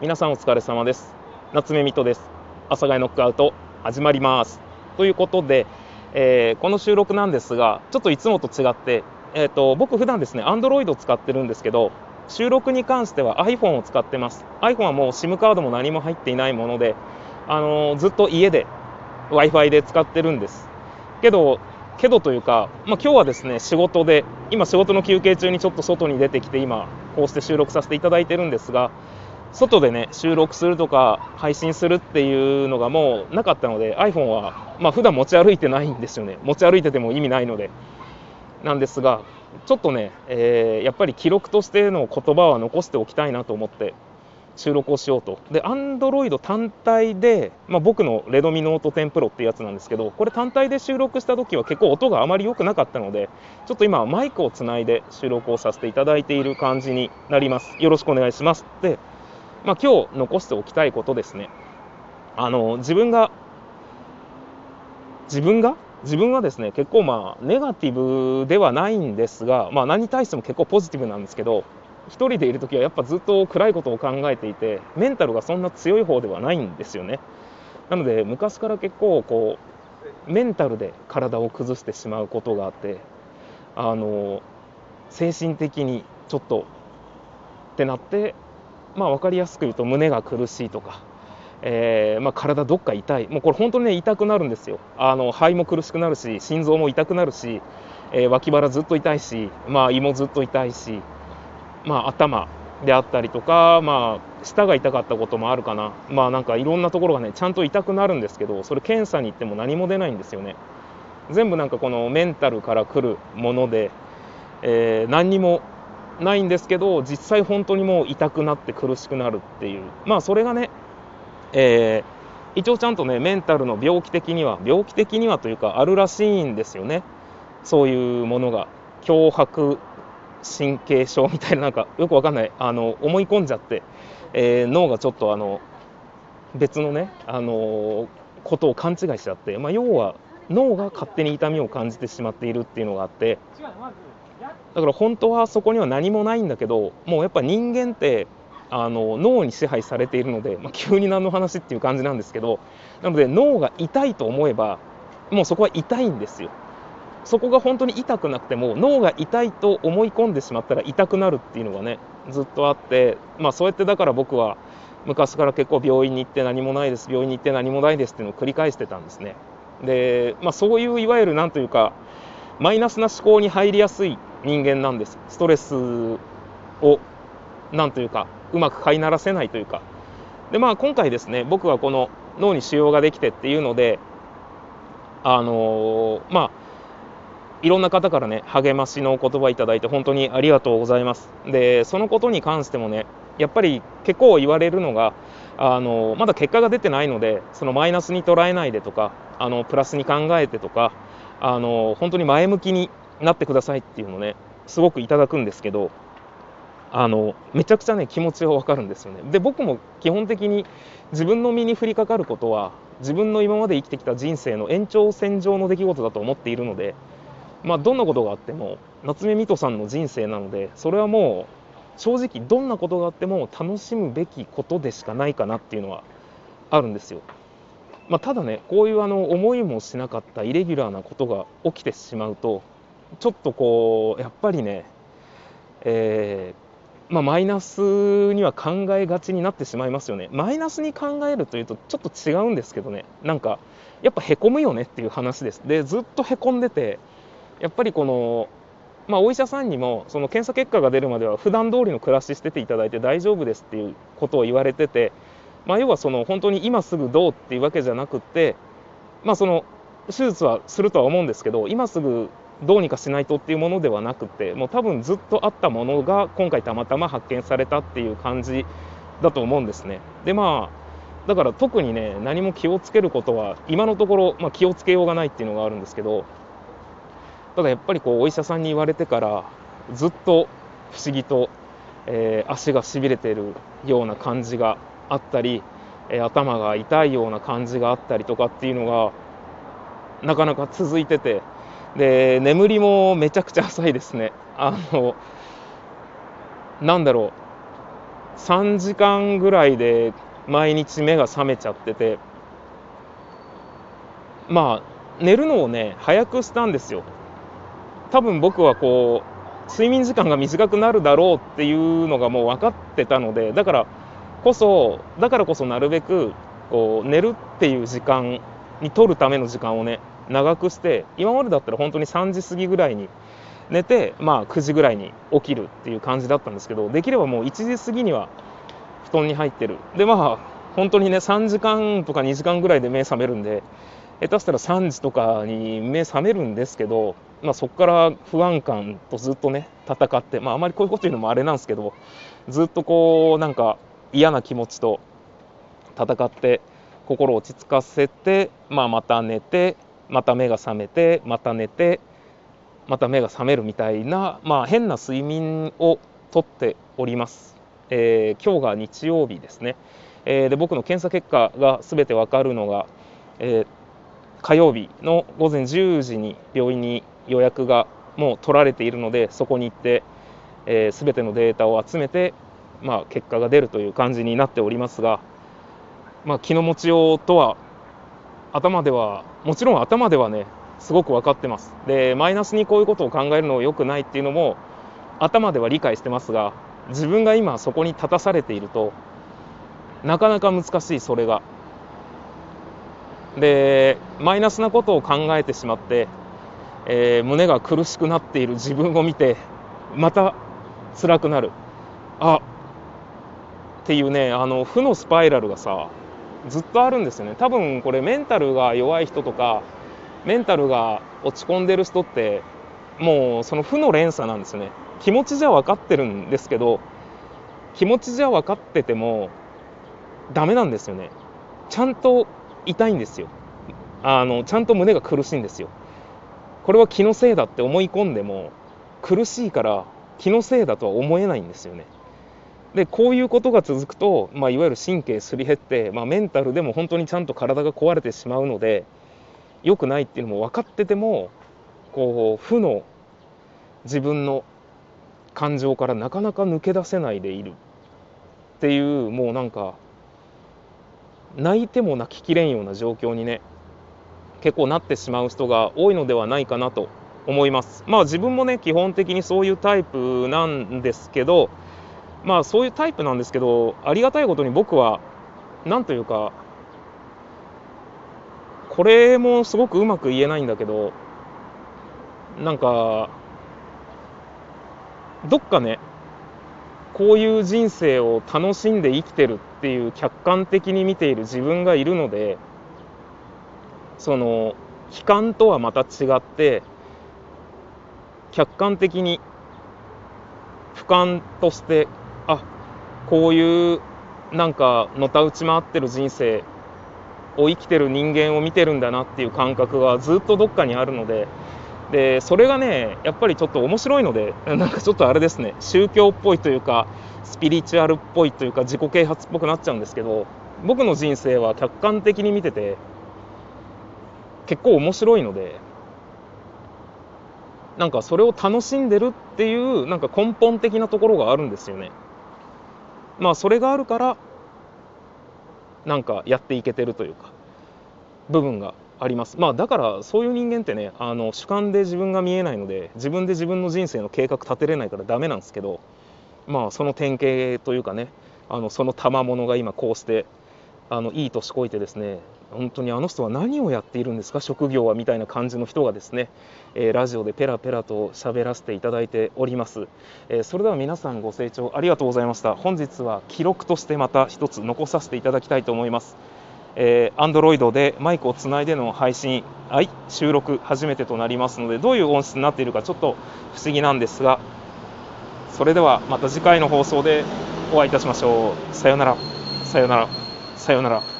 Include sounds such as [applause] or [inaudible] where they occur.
皆さんお疲れ様です。夏目水戸です。阿佐ヶ谷ノックアウト始まります。ということで、えーこの収録なんですがちょっといつもと違って、えー、と僕普段ですね Android を使ってるんですけど収録に関しては iPhone を使ってます。iPhone はもう SIM カードも何も入っていないもので、あのーずっと家で w i f i で使ってるんです。けどけどというか、まあ、今日はですね仕事で今仕事の休憩中にちょっと外に出てきて今こうして収録させていただいてるんですが外でね収録するとか配信するっていうのがもうなかったので iPhone はまあ普段持ち歩いてないんですよね。持ち歩いてても意味ないので。なんですがちょっとね、えやっぱり記録としての言葉は残しておきたいなと思って収録をしようと。で Android 単体で、まあ、僕のレドミノート10 Pro っていうやつなんですけどこれ単体で収録した時は結構音があまり良くなかったのでちょっと今マイクをつないで収録をさせていただいている感じになります。よろしくお願いします。で、まあ、今日残しておきたいことですね。あの自分が自分が？自分はですね結構まあネガティブではないんですが、まあ、何に対しても結構ポジティブなんですけど一人でいる時はやっぱずっと暗いことを考えていてメンタルがそんな強い方ではないんですよね。なので昔から結構こうメンタルで体を崩してしまうことがあってあの精神的にちょっとってなってまあ分かりやすく言うと胸が苦しいとか、えーまあ、体どっか痛い。もうこれ本当にね痛くなるんですよ。あの肺も苦しくなるし心臓も痛くなるし、えー脇腹ずっと痛いし、まあ、胃もずっと痛いしまあ、頭であったりとか、まあ、舌が痛かったこともあるかな、まあ、なんかいろんなところがね、ちゃんと痛くなるんですけど、それ検査に行っても何も出ないんですよね。全部なんかこのメンタルから来るもので、えー何にもないんですけど、実際本当にもう痛くなって苦しくなるっていう、まあ、それがね、えー一応ちゃんとね、メンタルの病気的には、病気的にはというか、あるらしいんですよね。そういうものが。脅迫神経症みたいななんかよくわかんないあの思い込んじゃって、えー脳がちょっとあの別のねあのことを勘違いしちゃって、まあ、要は脳が勝手に痛みを感じてしまっているっていうのがあってだから本当はそこには何もないんだけどもうやっぱ人間ってあの脳に支配されているので、まあ、急に何の話っていう感じなんですけどなので脳が痛いと思えばもうそこは痛いんですよ。そこが本当に痛くなくても脳が痛いと思い込んでしまったら痛くなるっていうのがねずっとあってまあそうやってだから僕は昔から結構病院に行って何もないです病院に行って何もないですっていうのを繰り返してたんですね。でまあそういういわゆるなんというかマイナスな思考に入りやすい人間なんです。ストレスをなんというかうまく飼いならせないというか。でまあ今回ですね僕はこの脳に腫瘍ができてっていうのであのーまあいろんな方からね励ましのお言葉いただいて本当にありがとうございます。でそのことに関してもねやっぱり結構言われるのがあのまだ結果が出てないのでそのマイナスに捉えないでとかあのプラスに考えてとかあの本当に前向きになってくださいっていうのねすごくいただくんですけどあのめちゃくちゃね気持ちがわかるんですよねで僕も基本的に自分の身に降りかかることは自分の今まで生きてきた人生の延長線上の出来事だと思っているのでまあ、どんなことがあっても夏目水戸さんの人生なのでそれはもう正直どんなことがあっても楽しむべきことでしかないかなっていうのはあるんですよ。まあ、ただねこういうあの思いもしなかったイレギュラーなことが起きてしまうとちょっとこうやっぱりね、えーまあ、マイナスには考えがちになってしまいますよね。マイナスに考えるというとちょっと違うんですけどねなんかやっぱへこむよねっていう話です。でずっとへこんでてやっぱりこの、まあ、お医者さんにもその検査結果が出るまでは普段通りの暮らししてていただいて大丈夫ですっていうことを言われてて、まあ、要はその本当に今すぐどうっていうわけじゃなくって、まあ、その手術はするとは思うんですけど今すぐどうにかしないとっていうものではなくてもう多分ずっとあったものが今回たまたま発見されたっていう感じだと思うんですね。でまあだから特にね何も気をつけることは今のところ、まあ、気をつけようがないっていうのがあるんですけどただやっぱりこうお医者さんに言われてからずっと不思議と、えー足がしびれてるような感じがあったり、えー頭が痛いような感じがあったりとかっていうのがなかなか続いててで眠りもめちゃくちゃ浅いですね。あのなんだろう。3時間ぐらいで毎日目が覚めちゃってて。まあ寝るのをね早くしたんですよ。多分僕はこう睡眠時間が短くなるだろうっていうのがもう分かってたのでだからこそだからこそなるべくこう寝るっていう時間に取るための時間をね長くして今までだったら本当に3時過ぎぐらいに寝てまあ9時ぐらいに起きるっていう感じだったんですけどできればもう1時過ぎには布団に入ってる。でまあ本当にね3時間とか2時間ぐらいで目覚めるんで下手したら3時とかに目覚めるんですけど、まあ、そこから不安感とずっとね戦って、まあ、あまりこういうこと言うのもあれなんですけどずっとこうなんか嫌な気持ちと戦って心を落ち着かせて、まあ、また寝てまた目が覚めてまた寝てまた目が覚めるみたいな、まあ、変な睡眠をとっております、えー、今日が日曜日ですね、えー、で僕の検査結果が全てわかるのが、えー、火曜日の午前10時に病院に予約がもう取られているのでそこに行って、えー、全てのデータを集めて、まあ、結果が出るという感じになっておりますが、まあ、気の持ちようとは頭ではもちろん頭ではねすごく分かってます。でマイナスにこういうことを考えるのは良くないっていうのも頭では理解してますが自分が今そこに立たされているとなかなか難しいそれが。でマイナスなことを考えてしまって、えー、胸が苦しくなっている自分を見てまた辛くなる。あっていうねあの負のスパイラルがさずっとあるんですよね。多分これメンタルが弱い人とかメンタルが落ち込んでる人ってもうその負の連鎖なんですよね。気持ちじゃ分かってるんですけど気持ちじゃ分かっててもダメなんですよね。ちゃんと痛いんですよ。あのちゃんと胸が苦しいんですよ。これは気のせいだって思い込んでも苦しいから気のせいだとは思えないんですよね。でこういうことが続くと、まあ、いわゆる神経すり減って、まあ、メンタルでも本当にちゃんと体が壊れてしまうので良くないっていうのも分かっててもこう負の自分の感情からなかなか抜け出せないでいる。っていうもうなんか泣いても泣ききれんような状況にね結構なってしまう人が多いのではないかなと思います。まあ自分もね基本的にそういうタイプなんですけどまあそういうタイプなんですけどありがたいことに僕は何というかこれもすごくうまく言えないんだけどなんかどっかねこういう人生を楽しんで生きてるっていう客観的に見ている自分がいるのでその悲観とはまた違って客観的に俯瞰としてあこういうなんかのたうち回ってる人生を生きてる人間を見てるんだなっていう感覚がずっとどっかにあるのででそれがねやっぱりちょっと面白いので [laughs] なんかちょっとあれですね宗教っぽいというかスピリチュアルっぽいというか自己啓発っぽくなっちゃうんですけど僕の人生は客観的に見てて結構面白いのでなんかそれを楽しんでるっていうなんか根本的なところがあるんですよね。まあそれがあるからなんかやっていけてるというか部分があります。まあだからそういう人間ってねあの主観で自分が見えないので自分で自分の人生の計画立てれないからダメなんですけどまあその典型というかねあのその賜物が今こうしてあのいい年こいてですね本当にあの人は何をやっているんですか？職業はみたいな感じの人がですね、えー、ラジオでペラペラと喋らせていただいております、えー、それでは皆さんご清聴ありがとうございました。本日は記録としてまた一つ残させていただきたいと思います。えー、Android でマイクをつないでの配信、はい、収録初めてとなりますのでどういう音質になっているかちょっと不思議なんですがそれではまた次回の放送でお会いいたしましょう。さよなら。さよなら。さようなら。